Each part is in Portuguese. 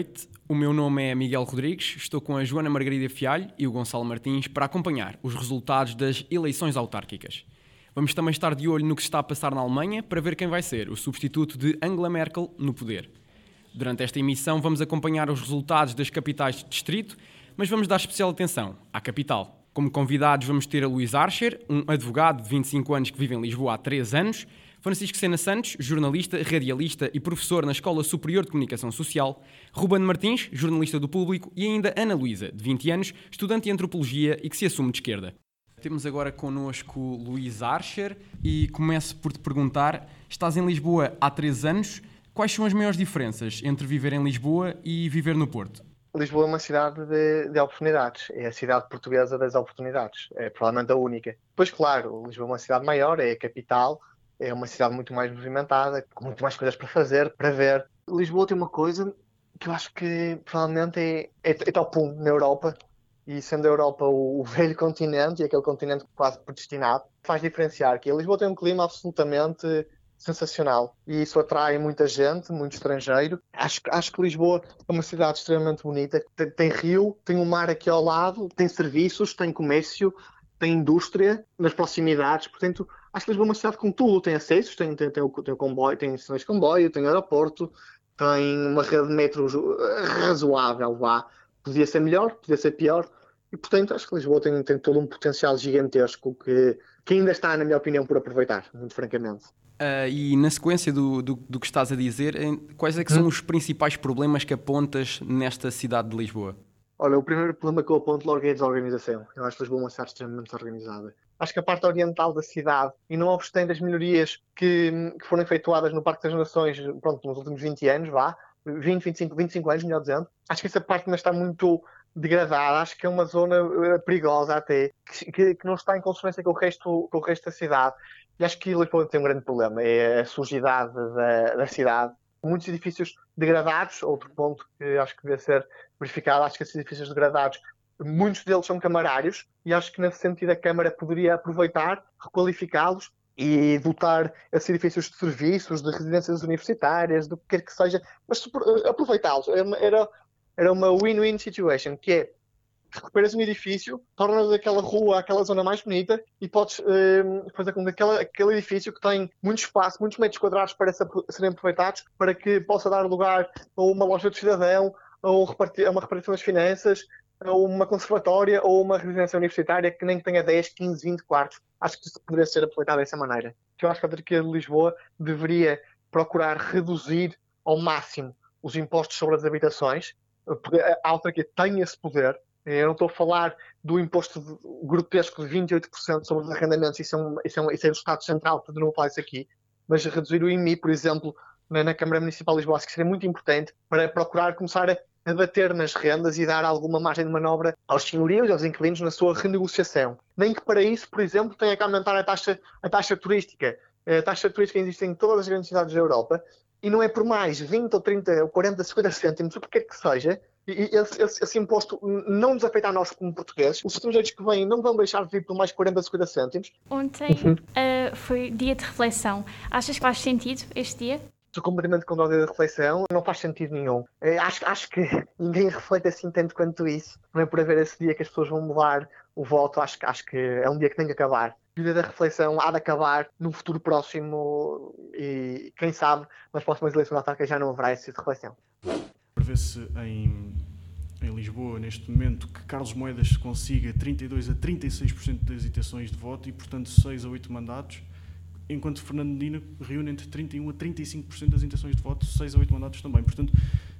noite. O meu nome é Miguel Rodrigues, estou com a Joana Margarida Fialho e o Gonçalo Martins para acompanhar os resultados das eleições autárquicas. Vamos também estar de olho no que se está a passar na Alemanha para ver quem vai ser o substituto de Angela Merkel no poder. Durante esta emissão vamos acompanhar os resultados das capitais de distrito, mas vamos dar especial atenção à capital. Como convidados vamos ter a Luís Archer, um advogado de 25 anos que vive em Lisboa há 3 anos, Francisco Sena Santos, jornalista, radialista e professor na Escola Superior de Comunicação Social, Ruben Martins, jornalista do Público e ainda Ana Luísa, de 20 anos, estudante de Antropologia e que se assume de esquerda. Temos agora connosco Luís Archer e começo por te perguntar: estás em Lisboa há 3 anos, quais são as maiores diferenças entre viver em Lisboa e viver no Porto? Lisboa é uma cidade de, de, oportunidades, é a cidade portuguesa das oportunidades, é provavelmente a única. Pois claro, Lisboa é uma cidade maior, é a capital, é uma cidade muito mais movimentada, com muito mais coisas para fazer, para ver. Lisboa tem uma coisa que eu acho que provavelmente é, é, é top 1 na Europa, e sendo a Europa o, o, velho continente e aquele continente quase predestinado, faz diferenciar que Lisboa tem um clima absolutamente sensacional e isso atrai muita gente, muito estrangeiro. Acho, acho que Lisboa é uma cidade extremamente bonita. Tem, tem rio, tem um mar aqui ao lado, tem serviços, tem comércio, tem indústria nas proximidades. Portanto, acho que Lisboa é uma cidade com tudo. Tem acessos, tem, tem, tem, o, tem o comboio, tem estações de comboio, tem aeroporto, tem uma rede de metro razoável, vá. Podia ser melhor, podia ser pior. E, portanto, acho que Lisboa tem, tem todo um potencial gigantesco que, que ainda está, na minha opinião, por aproveitar, muito francamente. Uh, e na sequência do, do, do, que estás a dizer, quais é que são hum? os principais problemas que apontas nesta cidade de Lisboa? Olha, o primeiro problema que eu aponto logo é a desorganização. Eu acho que Lisboa é uma cidade extremamente organizada. Acho que a parte oriental da cidade, e não obstante as melhorias que, que foram efetuadas no Parque das Nações pronto, nos últimos 20 anos, vá, 20, 25, 25 anos, melhor dizendo, acho que essa parte ainda está muito degradada, acho que é uma zona eh, perigosa até, que, que não está em consonância com o, resto, com o resto da cidade. E acho que Lisboa tem um grande problema, é a sujidade da, da cidade. Muitos edifícios degradados, outro ponto que acho que deve ser verificado, acho que esses edifícios degradados, muitos deles são camarários, e acho que nesse sentido a Câmara poderia aproveitar, requalificá-los e dotar esses edifícios de serviços, de residências universitárias, do que quer que seja, mas eh, aproveitá-los. Era, era uma win-win situation, que é recuperas um edifício, tornas aquela rua, aquela zona mais bonita e podes uh, fazer com que aquele, aquele edifício que tem muito espaço, muitos metros quadrados para serem aproveitados, para que possa dar lugar a uma loja de cidadão, a, um uma repartição das finanças, a uma conservatória ou uma residência universitária que nem tenha 10, 15, 20 quartos. Acho que isso poderia ser aproveitado dessa maneira. Que eu acho que a autarquia de Lisboa deveria procurar reduzir ao máximo os impostos sobre as habitações, porque a autarquia tem esse poder, eu não estou a falar do imposto grotesco de 28% sobre os arrendamentos, isso é, um, isso, é um, isso é do Estado Central, portanto não falar isso aqui, mas reduzir o IMI, por exemplo, na, na, Câmara Municipal de Lisboa, acho que seria muito importante para procurar começar a, a bater nas rendas e dar alguma margem de manobra aos senhorios e aos inquilinos na sua renegociação. Nem que para isso, por exemplo, tenha que aumentar a taxa, a taxa turística. A taxa turística existe em todas as grandes cidades da Europa e não é por mais 20 ou 30 ou 40, 50 cêntimos, o que quer que seja, e esse, esse, esse, imposto não nos afeta a nós como portugueses. Os estrangeiros que vêm não vão deixar de vir por mais 40, 50 cêntimos. Ontem uhum. uh, foi dia de reflexão. Achas que faz sentido este dia? Estou completamente o dia de reflexão, não faz sentido nenhum. Eh, acho, acho que ninguém reflete assim tanto quanto isso. Não é por haver esse dia que as pessoas vão mudar o voto, acho, acho que é um dia que tem que acabar. O dia da reflexão há de acabar no futuro próximo e, quem sabe, nas próximas eleições autárquicas já não haverá esse dia de reflexão prevê-se em, em Lisboa, neste momento, que Carlos Moedas consiga 32 a 36% das intenções de voto e, portanto, 6 a 8 mandatos, enquanto Fernando Medina reúne entre 31 a 35% das intenções de voto, 6 a 8 mandatos também. Portanto,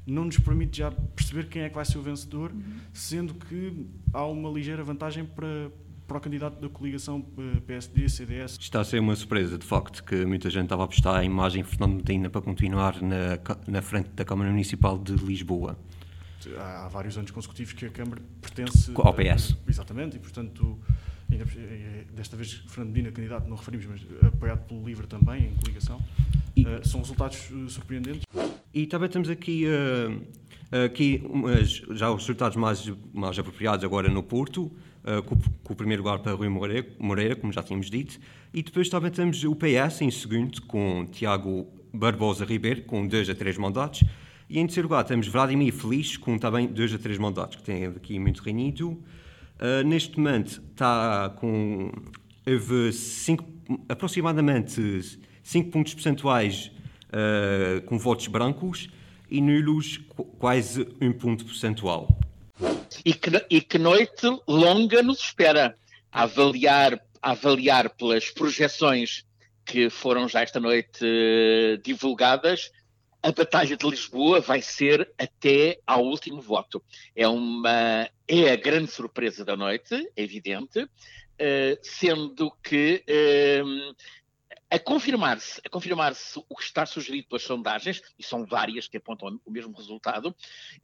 não nos permite já perceber quem é que vai ser o vencedor, uhum. sendo que há uma ligeira vantagem para, para o candidato da coligação eh, PSD-CDS. Está a ser uma surpresa, de facto, que muita gente estava a apostar a imagem de Fernando Medina para continuar na, na frente da Câmara Municipal de Lisboa. Há, vários anos consecutivos que a Câmara pertence... Ao PS. A, exatamente, e portanto, desta vez Fernando Medina, candidato, não referimos, mas apoiado pelo LIVRE também, em coligação. E, uh, são resultados surpreendentes. E também temos aqui... Uh, aqui já os resultados mais, mais apropriados agora no Porto, com, com, o primeiro lugar para Rui Moreira, Moreira, como já tínhamos dito, e depois também temos o PS em segundo, com Tiago Barbosa Ribeiro, com dois a três mandatos, E em terceiro lugar temos Vladimir Feliz, com também dois a três mandatos, que tem aqui muito reunido. Uh, neste momento está com houve cinco, aproximadamente 5 pontos percentuais uh, com votos brancos e nulos quase um ponto percentual. E que, e que noite longa nos espera a avaliar, a avaliar pelas projeções que foram já esta noite uh, divulgadas, a Batalha de Lisboa vai ser até ao último voto. É, uma, é a grande surpresa da noite, é evidente, uh, sendo que uh, a confirmar-se, a confirmar-se o que está sugerido pelas sondagens, e são várias que apontam o mesmo resultado,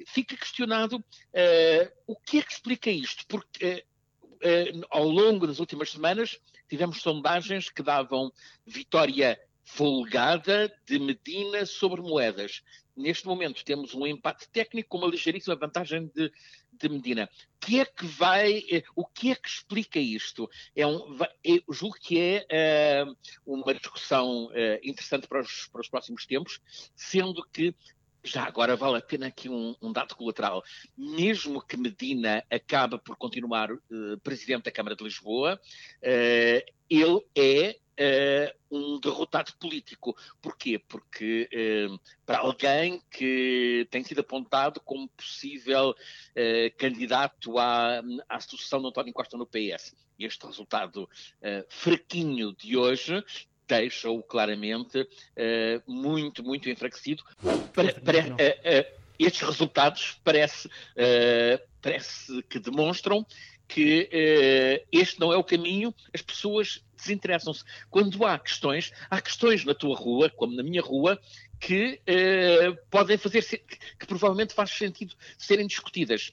fica questionado uh, o que é que explica isto, porque uh, ao longo das últimas semanas tivemos sondagens que davam vitória folgada de Medina sobre moedas. Neste momento temos um empate técnico com uma ligeiríssima vantagem de, de Medina. O que é que vai, eh, o que é que explica isto? É um, é, julgo que é uh, uma discussão uh, interessante para os, para os próximos tempos, sendo que já agora vale a pena aqui um, um, dado colateral. Mesmo que Medina acabe por continuar uh, presidente da Câmara de Lisboa, uh, ele é uh, um derrotado político. Porquê? Porque uh, para alguém que tem sido apontado como possível uh, candidato à, à sucessão de António Costa no PS, este resultado fraquinho de hoje deixa-o claramente muito, muito enfraquecido. Para, para, estes resultados parece, parece que demonstram que uh, este não é o caminho, as pessoas desinteressam-se. Quando há questões, há questões na tua rua, como na minha rua, que uh, podem fazer, que, provavelmente faz sentido serem discutidas.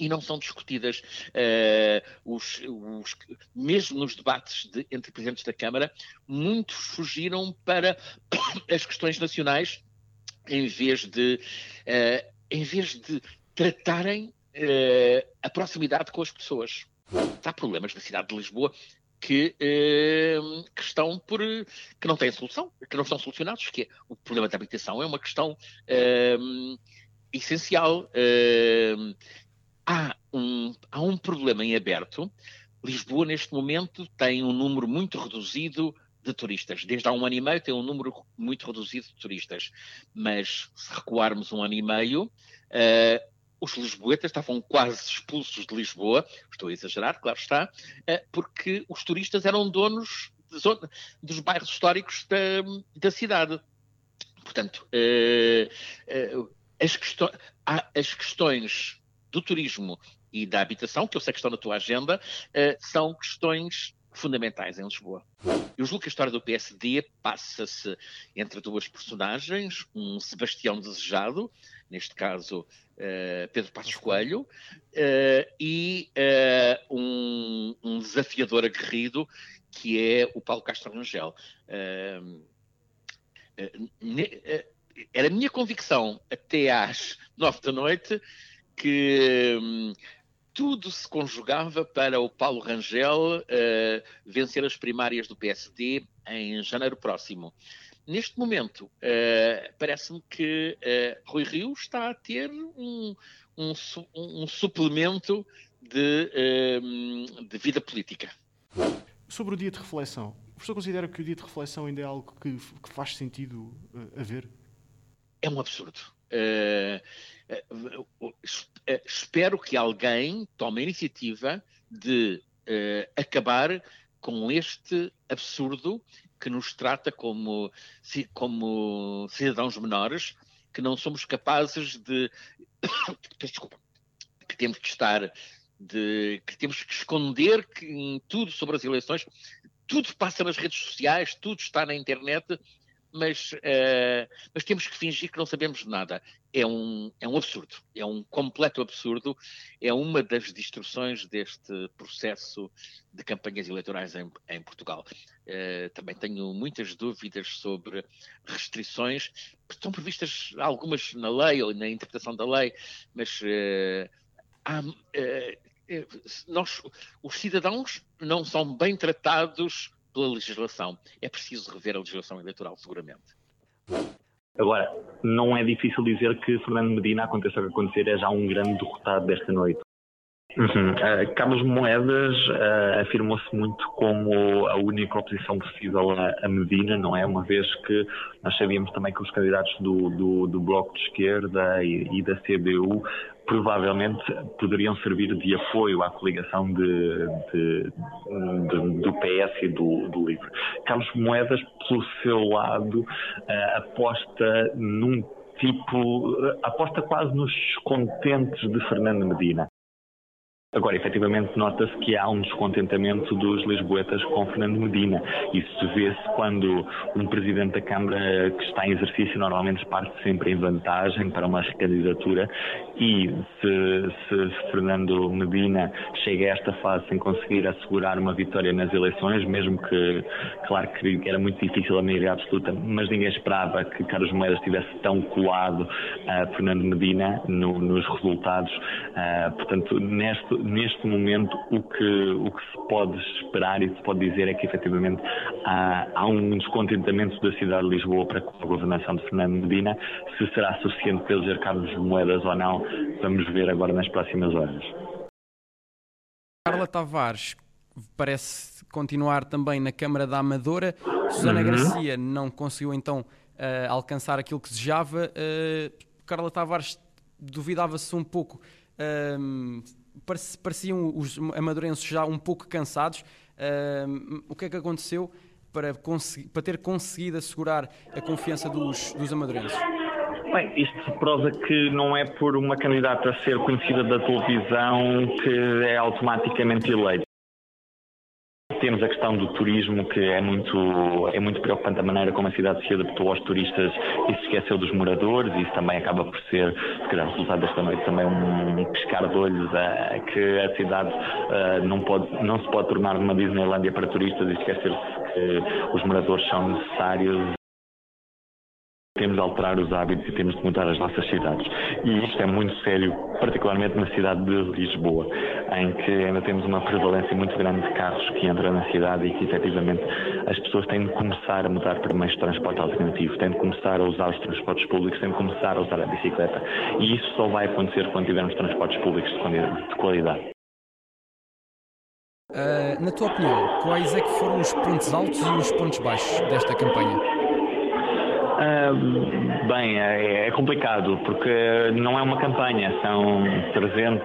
E não são discutidas, uh, os, os, mesmo nos debates de, entre presidentes da Câmara, muitos fugiram para as questões nacionais em vez de, em vez de tratarem uh, a proximidade com as pessoas. Há problemas na cidade de Lisboa que, uh, que estão por que não têm solução, que não são solucionados, que é, o problema da habitação é uma questão uh, essencial. Há, um, há um problema em aberto. Lisboa, neste momento, tem um número muito reduzido de turistas. Desde há um ano e meio tem um número muito reduzido de turistas. Mas se recuarmos um ano e meio, uh, os lisboetas estavam quase expulsos de Lisboa, estou a exagerar, claro está, eh, porque os turistas eram donos dos bairros históricos da, da cidade. Portanto, eh, eh, as, questões, as questões do turismo e da habitação, que eu sei que estão na tua agenda, são questões fundamentais em Lisboa. Eu julgo que a história do PSD passa-se entre duas personagens, um Sebastião desejado, neste caso uh, Pedro Passos Coelho, uh, e uh, um, um, desafiador aguerrido que é o Paulo Castro Rangel. era a minha convicção até às nove da noite que um, tudo se conjugava para o Paulo Rangel vencer as primárias do PSD em janeiro próximo. Neste momento, uh, parece-me que uh, Rui Rio está a ter um, um, um suplemento de, uh, de, vida política. Sobre o dia de reflexão, o professor considera que o dia de reflexão ainda é algo que, que faz sentido haver? É um absurdo. Espero que alguém tome a iniciativa de acabar com este absurdo que nos trata como, como cidadãos menores, que não somos capazes de. Desculpa. Que temos que estar. De, que temos que esconder que, tudo sobre as eleições, tudo passa nas redes sociais, tudo está na internet, mas, uh, mas temos que fingir que não sabemos nada. É um, é um absurdo, é um completo absurdo, é uma das distorções deste processo de campanhas eleitorais em, em Portugal. Uh, também tenho muitas dúvidas sobre restrições, estão previstas algumas na lei ou na interpretação da lei, mas uh, há, nós, os cidadãos não são bem tratados pela legislação. É preciso rever a legislação eleitoral, seguramente. Agora, não é difícil dizer que Fernando Medina, aconteça o que acontecer, é já um grande derrotado desta noite. Uhum. Uh, Carlos Moedas uh, afirmou-se muito como a única oposição possível a, a, Medina, não é? Uma vez que nós sabíamos também que os candidatos do, do, do Bloco de Esquerda e, e, da CDU provavelmente poderiam servir de apoio à coligação de, de, de, do PS e do, do LIVRE. Carlos Moedas, pelo seu lado, uh, aposta num tipo, aposta quase nos descontentes de Fernando Medina. Agora, efetivamente, nota-se que há um descontentamento dos lisboetas com Fernando Medina. Isso vê-se quando um presidente da Câmara que está em exercício normalmente parte sempre em vantagem para uma candidatura e se, se Fernando Medina chega a esta fase sem conseguir assegurar uma vitória nas eleições, mesmo que, claro que era muito difícil a maioria absoluta, mas ninguém esperava que Carlos Moedas estivesse tão colado a Fernando Medina no, nos resultados. Uh, portanto, neste neste momento o que, o que se pode esperar e se pode dizer é que efetivamente há, há um descontentamento da cidade de Lisboa para com a governação de Fernando Medina. Se será suficiente para eleger Carlos Moedas ou não, vamos ver agora nas próximas horas. Carla Tavares parece continuar também na Câmara da Amadora. Susana uhum. Garcia não conseguiu então uh, alcançar aquilo que desejava. Uh, Carla Tavares duvidava-se um pouco uh, pareciam os amadorenses já um pouco cansados. Uh, o que é que aconteceu para, para ter conseguido assegurar a confiança dos, dos amadorenses? Bem, isto prova que não é por uma candidata ser conhecida da televisão que é automaticamente eleita. Temos a questão do turismo, que é muito, é muito preocupante a maneira como a cidade se adaptou aos turistas e se esqueceu dos moradores, e isso também acaba por ser, se calhar, resultado desta noite também um pescar de olhos a, que a cidade uh, não, pode, não se pode tornar uma Disneylandia para turistas e esquecer-se que os moradores são necessários temos de alterar os hábitos e temos de mudar as nossas cidades. E isto é muito sério, particularmente na cidade de Lisboa, em que ainda temos uma prevalência muito grande de carros que entram na cidade e que efetivamente as pessoas têm de começar a mudar para meios de transporte alternativo, têm de começar a usar os transportes públicos, têm de começar a usar a bicicleta. E isso só vai acontecer quando tivermos transportes públicos de qualidade. Uh, na tua opinião, quais é que foram os pontos altos e os pontos baixos desta campanha? Bem, é, é, complicado porque não é uma campanha, são 300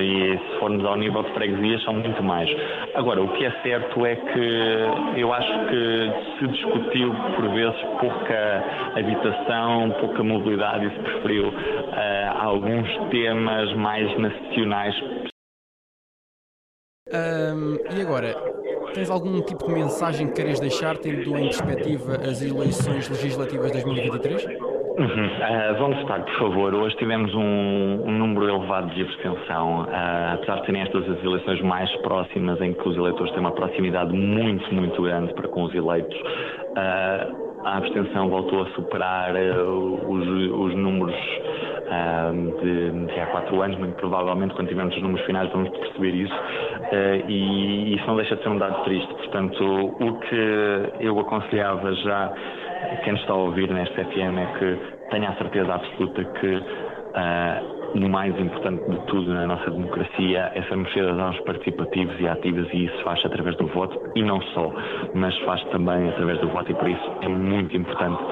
e se formos ao nível de freguesias são muito mais. Agora, o que é certo é que eu acho que se discutiu por vezes pouca habitação, pouca mobilidade e se preferiu uh, alguns temas mais nacionais. Um, e agora, Tens algum tipo de mensagem que queres deixar, tendo em perspectiva as eleições legislativas de 2023? Uhum. Uh, vamos estar, por favor. Hoje tivemos um, um número elevado de abstenção, uh, apesar de serem estas as eleições mais próximas, em que os eleitores têm uma proximidade muito, muito grande para com os eleitos. Uh, a abstenção voltou a superar os, os números de, de, há quatro anos, muito provavelmente, quando tivermos os números finais, vamos perceber isso. Uh, e isso não deixa de ser um dado triste. Portanto, o que eu aconselhava já quem está a ouvir nesta FM é que tenha a certeza absoluta que uh, o mais importante de tudo na nossa democracia é sermos cidadãos participativos e ativos e isso faz através do voto e não só, mas faz também através do voto e por isso é muito importante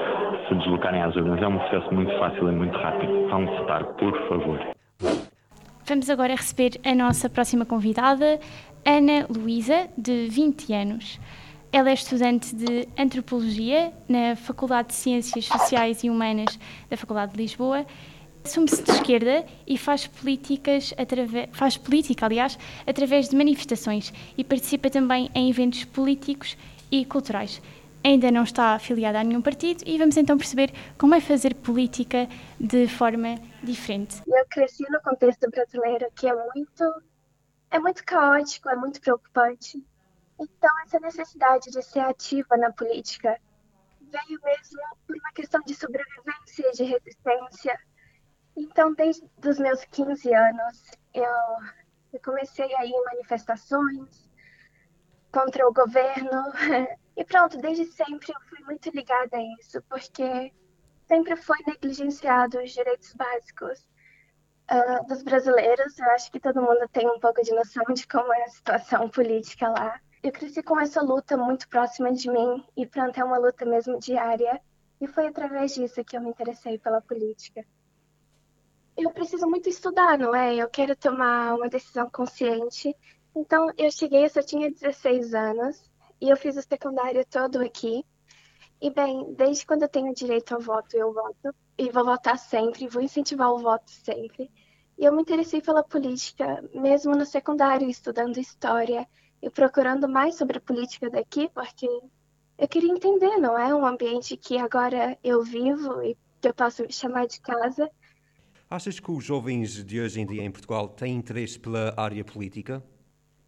se deslocarem às urnas. É um processo muito fácil e muito rápido. Vão votar, por favor. Vamos agora receber a nossa próxima convidada, Ana Luísa, de 20 anos. Ela é estudante de Antropologia na Faculdade de Ciências Sociais e Humanas da Faculdade de Lisboa. Assume-se de esquerda e faz políticas faz política, aliás, através de manifestações e participa também em eventos políticos e culturais ainda não está afiliada a nenhum partido e vamos então perceber como é fazer política de forma diferente. Eu cresci no contexto brasileiro que é muito é muito caótico, é muito preocupante. Então essa necessidade de ser ativa na política veio mesmo por uma questão de sobrevivência de resistência. Então desde os meus 15 anos eu, eu comecei a ir em manifestações contra o governo E pronto, desde sempre eu fui muito ligada a isso, porque sempre foi negligenciado os direitos básicos uh, dos brasileiros. Eu acho que todo mundo tem um pouco de noção de como é a situação política lá. Eu cresci com essa luta muito próxima de mim e pronto, é uma luta mesmo diária. E foi através disso que eu me interessei pela política. Eu preciso muito estudar, não é? Eu quero tomar uma decisão consciente. Então, eu cheguei, eu só tinha 16 anos e eu fiz o secundário todo aqui. E bem, desde quando eu tenho direito ao voto, eu voto e vou votar sempre, vou incentivar o voto sempre. E eu me interessei pela política, mesmo no secundário, estudando história e procurando mais sobre a política daqui, porque eu queria entender, não é? Um ambiente que agora eu vivo e que eu posso chamar de casa. Achas que os jovens de hoje em dia em Portugal têm interesse pela área política?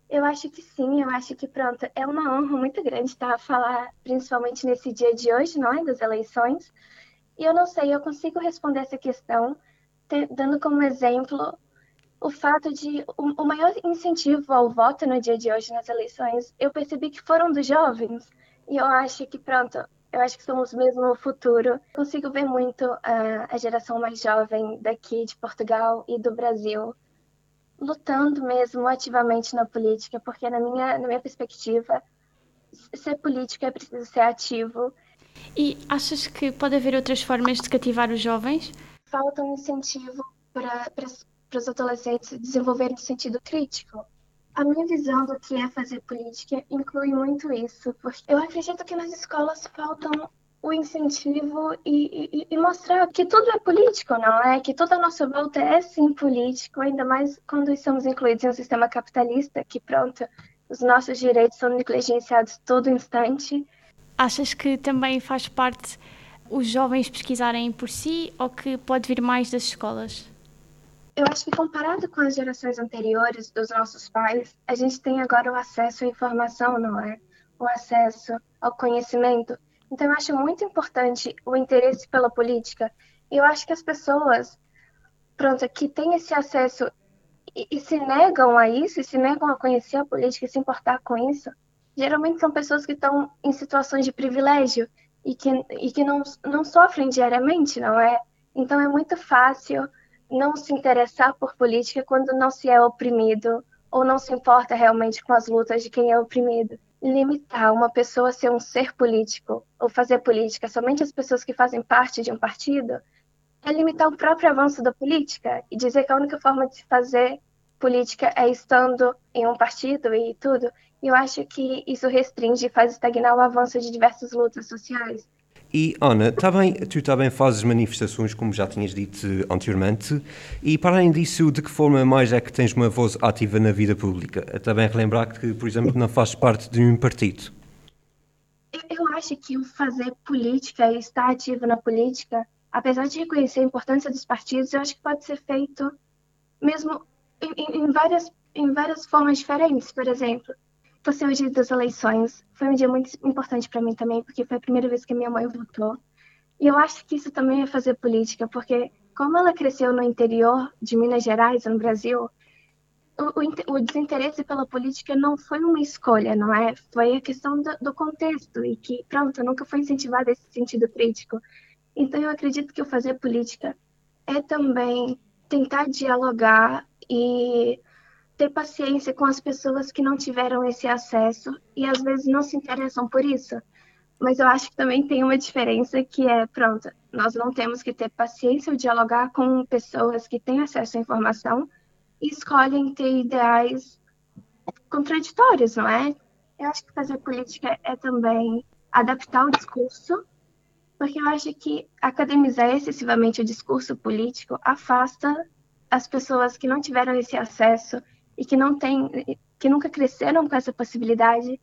Eu acho que sim, eu acho que pronto, é uma honra muito grande estar a falar, principalmente nesse dia de hoje, não é, das eleições. E eu não sei, eu consigo responder essa questão dando como exemplo o fato de o, o, maior incentivo ao voto no dia de hoje nas eleições, eu percebi que foram dos jovens. E eu acho que pronto, eu acho que somos mesmo o futuro. Consigo ver muito a, a geração mais jovem daqui de Portugal e do Brasil lutando mesmo ativamente na política, porque na minha, na minha perspectiva, ser político é preciso ser ativo. E achas que pode haver outras formas de cativar os jovens? Falta um incentivo para, para, para os adolescentes desenvolverem um sentido crítico. A minha visão do que é fazer política inclui muito isso, porque eu acredito que nas escolas faltam o incentivo e, e, e, mostrar que tudo é político, não é? Que toda a nossa volta é sim político, ainda mais quando estamos incluídos em um sistema capitalista, que pronto, os nossos direitos são negligenciados todo instante. Achas que também faz parte os jovens pesquisarem por si ou que pode vir mais das escolas? Eu acho que comparado com as gerações anteriores dos nossos pais, a gente tem agora o acesso à informação, não é? O acesso ao conhecimento então, eu acho muito importante o interesse pela política. Eu acho que as pessoas, pronto, que têm esse acesso e, e, se negam a isso, e se negam a conhecer a política e se importar com isso, geralmente são pessoas que estão em situações de privilégio e que, e que não, não sofrem diariamente, não é? Então, é muito fácil não se interessar por política quando não se é oprimido ou não se importa realmente com as lutas de quem é oprimido limitar uma pessoa a ser um ser político ou fazer política somente as pessoas que fazem parte de um partido é limitar o próprio avanço da política e dizer que a única forma de se fazer política é estando em um partido e tudo. Eu acho que isso restringe e faz estagnar o avanço de diversas lutas sociais. E Ana, tá tu também fazes manifestações, como já tinhas dito anteriormente, e para além disso, de que forma mais é que tens uma voz ativa na vida pública? É também relembrar que, por exemplo, não fazes parte de um partido. Eu acho que o fazer política e estar ativo na política, apesar de reconhecer a importância dos partidos, eu acho que pode ser feito mesmo em, em várias, em várias formas diferentes. Por exemplo, por ser o dia das eleições, foi um dia muito importante para mim também, porque foi a primeira vez que minha mãe votou. E eu acho que isso também é fazer política, porque como ela cresceu no interior de Minas Gerais, no Brasil, o, o, o desinteresse pela política não foi uma escolha, não é? Foi a questão do, do contexto e que, pronto, nunca foi incentivada esse sentido crítico. Então, eu acredito que o fazer política é também tentar dialogar e ter paciência com as pessoas que não tiveram esse acesso e às vezes não se interessam por isso. Mas eu acho que também tem uma diferença que é, pronto, nós não temos que ter paciência ou dialogar com pessoas que têm acesso à informação e escolhem ter ideais contraditórios, não é? Eu acho que fazer política é também adaptar o discurso, porque eu acho que academizar excessivamente o discurso político afasta as pessoas que não tiveram esse acesso e que não tem, que nunca cresceram com essa possibilidade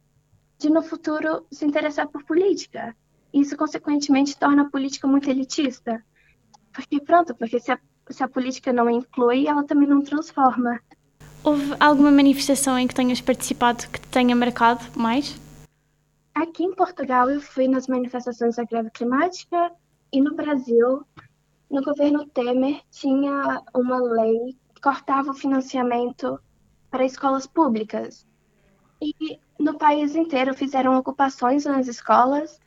de no futuro se interessar por política. Isso consequentemente torna a política muito elitista. Porque pronto, porque se a, se a política não inclui, ela também não transforma. Houve alguma manifestação em que tenhas participado que te tenha marcado mais? Aqui em Portugal eu fui nas manifestações da greve climática e no Brasil, no governo Temer, tinha uma lei que cortava o financiamento para escolas públicas. E no país inteiro fizeram ocupações nas escolas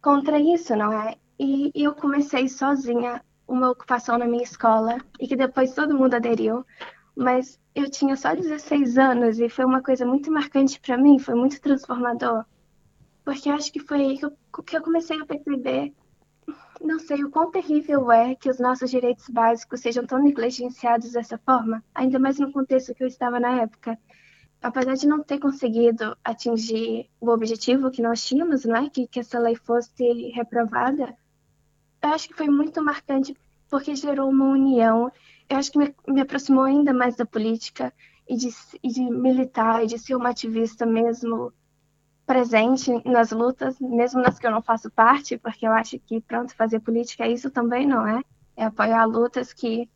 contra isso, não é? e eu comecei sozinha uma ocupação na minha escola e que depois todo mundo aderiu, mas eu tinha só 16 anos e foi uma coisa muito marcante para mim, foi muito transformador, porque acho que foi aí que eu, que eu comecei a perceber, não sei o quão terrível é que os nossos direitos básicos sejam tão negligenciados dessa forma, ainda mais no contexto que eu estava na época. Apesar de não ter conseguido atingir o objetivo que nós tínhamos, não é, que, que essa lei fosse reprovada, eu acho que foi muito marcante porque gerou uma união. Eu acho que me, me aproximou ainda mais da política e de, e de militar e de ser uma ativista mesmo presente nas lutas, mesmo nas que eu não faço parte, porque eu acho que, pronto, fazer política é isso também, não é? É apoiar lutas que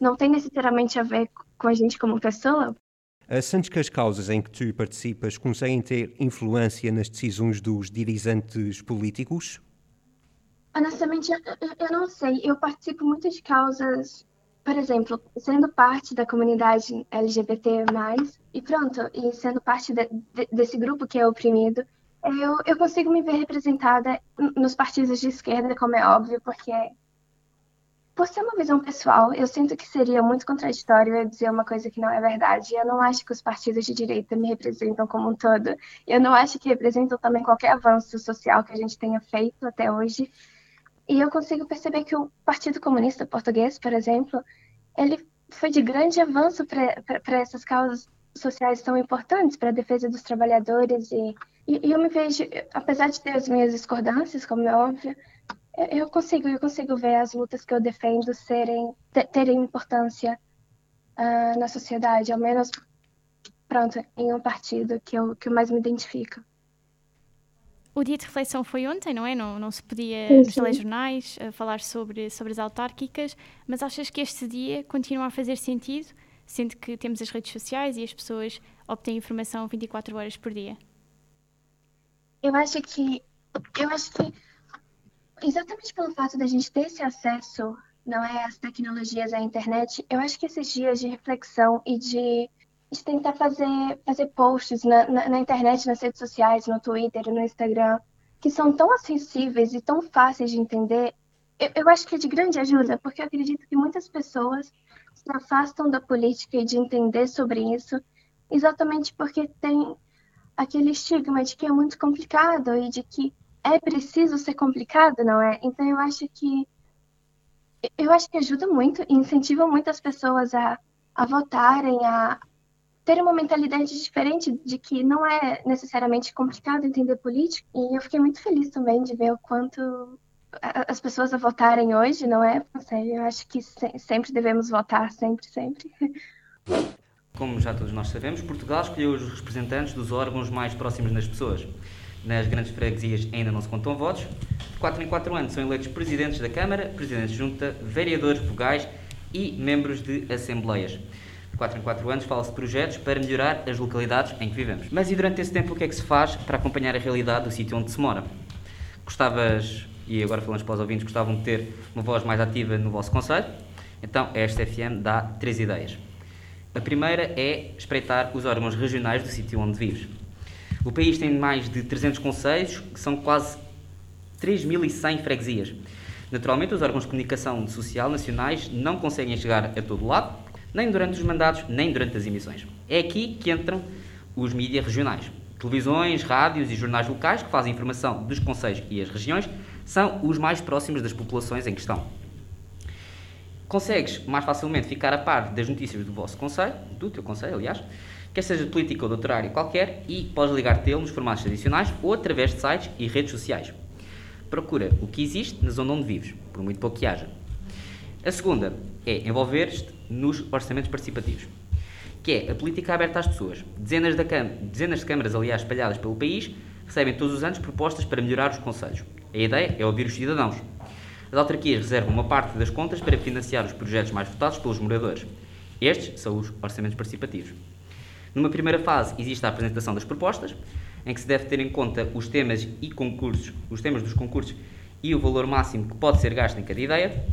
não tem necessariamente a ver com a gente como pessoa. Sentes que as causas em que tu participas conseguem ter influência nas decisões dos dirigentes políticos? Honestamente, eu, eu não sei. Eu participo muito de causas, por exemplo, sendo parte da comunidade LGBT+, e pronto, e sendo parte de, de, desse grupo que é oprimido, eu, eu consigo me ver representada nos partidos de esquerda, como é óbvio, porque por ser uma visão pessoal, eu sinto que seria muito contraditório eu dizer uma coisa que não é verdade. Eu não acho que os partidos de direita me representam como um todo. Eu não acho que representam também qualquer avanço social que a gente tenha feito até hoje. E eu consigo perceber que o Partido Comunista Português, por exemplo, ele foi de grande avanço para essas causas sociais tão importantes, para a defesa dos trabalhadores. E, e, e, eu me vejo, apesar de ter as minhas discordâncias, como é óbvio, eu consigo, eu consigo ver as lutas que eu defendo serem, terem importância uh, na sociedade, ao menos, pronto, em um partido que eu, que eu mais me identifico. O dia de reflexão foi ontem, não é? Não, não se podia sim, nos telejornais uh, falar sobre, sobre as autárquicas, mas achas que este dia continua a fazer sentido, sendo que temos as redes sociais e as pessoas obtêm informação 24 horas por dia? Eu acho que eu acho que exatamente pelo fato da gente ter esse acesso, não é, às tecnologias, à internet, eu acho que esses dias de reflexão e de de tentar fazer, fazer posts na, na, na, internet, nas redes sociais, no Twitter, no Instagram, que são tão acessíveis e tão fáceis de entender, eu, eu acho que é de grande ajuda, porque eu acredito que muitas pessoas se afastam da política e de entender sobre isso, exatamente porque tem aquele estigma de que é muito complicado e de que é preciso ser complicado, não é? Então eu acho que eu acho que ajuda muito e incentiva muitas pessoas a, a votarem, a, ter uma mentalidade diferente de que não é necessariamente complicado entender política. E eu fiquei muito feliz também de ver o quanto as pessoas a votarem hoje, não é? Sério, eu acho que sempre devemos votar, sempre, sempre. Como já todos nós sabemos, Portugal escolheu os representantes dos órgãos mais próximos das pessoas. Nas grandes freguesias ainda não se contam votos. De 4 em 4 anos são eleitos presidentes da Câmara, presidentes de junta, vereadores vogais e membros de assembleias. 4 em 4 anos fala-se de projetos para melhorar as localidades em que vivemos. Mas e durante esse tempo o que é que se faz para acompanhar a realidade do sítio onde se mora? Gostavas, e agora falamos para os ouvintes, gostavam de ter uma voz mais ativa no vosso conselho? Então, esta FM dá três ideias. A primeira é espreitar os órgãos regionais do sítio onde vives. O país tem mais de 300 conselhos, que são quase 3.100 freguesias. Naturalmente, os órgãos de comunicação social nacionais não conseguem chegar a todo lado, nem durante os mandatos, nem durante as emissões. É aqui que entram os mídias regionais. Televisões, rádios e jornais locais que fazem informação dos conselhos e as regiões são os mais próximos das populações em questão. Consegues mais facilmente ficar a par das notícias do vosso conselho, do teu conselho, aliás, quer seja de política ou área qualquer, e podes ligar-te nos formatos tradicionais ou através de sites e redes sociais. Procura o que existe na zona onde vives, por muito pouco que haja. A segunda é envolver-te nos orçamentos participativos, que é a política aberta às pessoas. Dezenas de, dezenas de câmaras, aliás, espalhadas pelo país, recebem todos os anos propostas para melhorar os conselhos. A ideia é ouvir os cidadãos. As autarquias reservam uma parte das contas para financiar os projetos mais votados pelos moradores. Estes são os orçamentos participativos. Numa primeira fase existe a apresentação das propostas, em que se deve ter em conta os temas e concursos, os temas dos concursos e o valor máximo que pode ser gasto em cada ideia.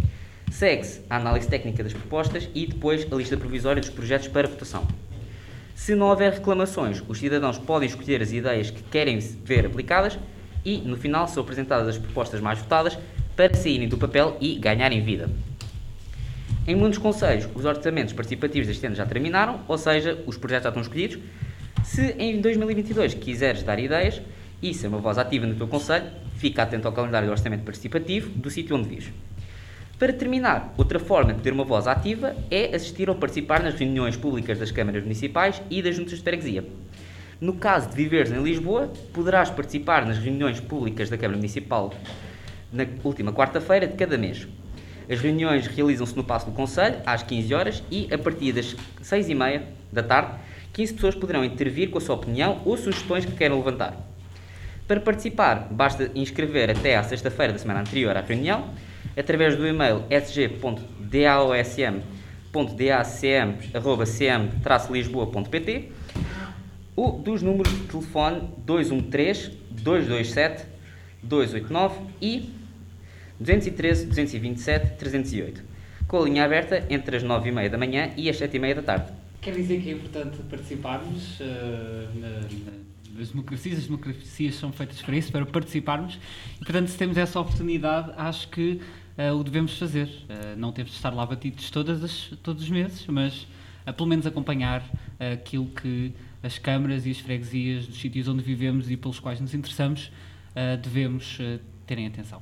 Segue-se a análise técnica das propostas e depois a lista provisória dos projetos para votação. Se não houver reclamações, os cidadãos podem escolher as ideias que querem ver aplicadas e, no final, são apresentadas as propostas mais votadas para saírem do papel e ganharem vida. Em muitos conselhos, os orçamentos participativos deste ano já terminaram, ou seja, os projetos já estão escolhidos. Se em 2022 quiseres dar ideias e ser uma voz ativa no teu conselho, fica atento ao calendário do orçamento participativo do sítio onde vives. Para terminar, outra forma de ter uma voz ativa é assistir ou participar nas reuniões públicas das câmaras municipais e das juntas de freguesia. No caso de viveres em Lisboa, poderás participar nas reuniões públicas da Câmara Municipal na última quarta-feira de cada mês. As reuniões realizam-se no Paço do Conselho, às 15 horas, e a partir das 6 e meia da tarde, 15 pessoas poderão intervir com a sua opinião ou sugestões que queiram levantar. Para participar, basta inscrever até à sexta-feira da semana anterior à reunião, através do e-mail sg.daosm.dacm.cm-lisboa.pt dos números de telefone 213 227 289 e 213 227 308, com a linha aberta entre as 9h30 da manhã e as 7h30 da tarde. Quer dizer que é importante participarmos uh, na as democracias, as democracias são feitas para isso, para participarmos, e portanto, se temos essa oportunidade, acho que uh, o devemos fazer. Uh, não temos de estar lá batidos todas as, todos os meses, mas uh, pelo menos acompanhar aquilo que as câmaras e as freguesias dos sítios onde vivemos e pelos quais nos interessamos devemos terem atenção.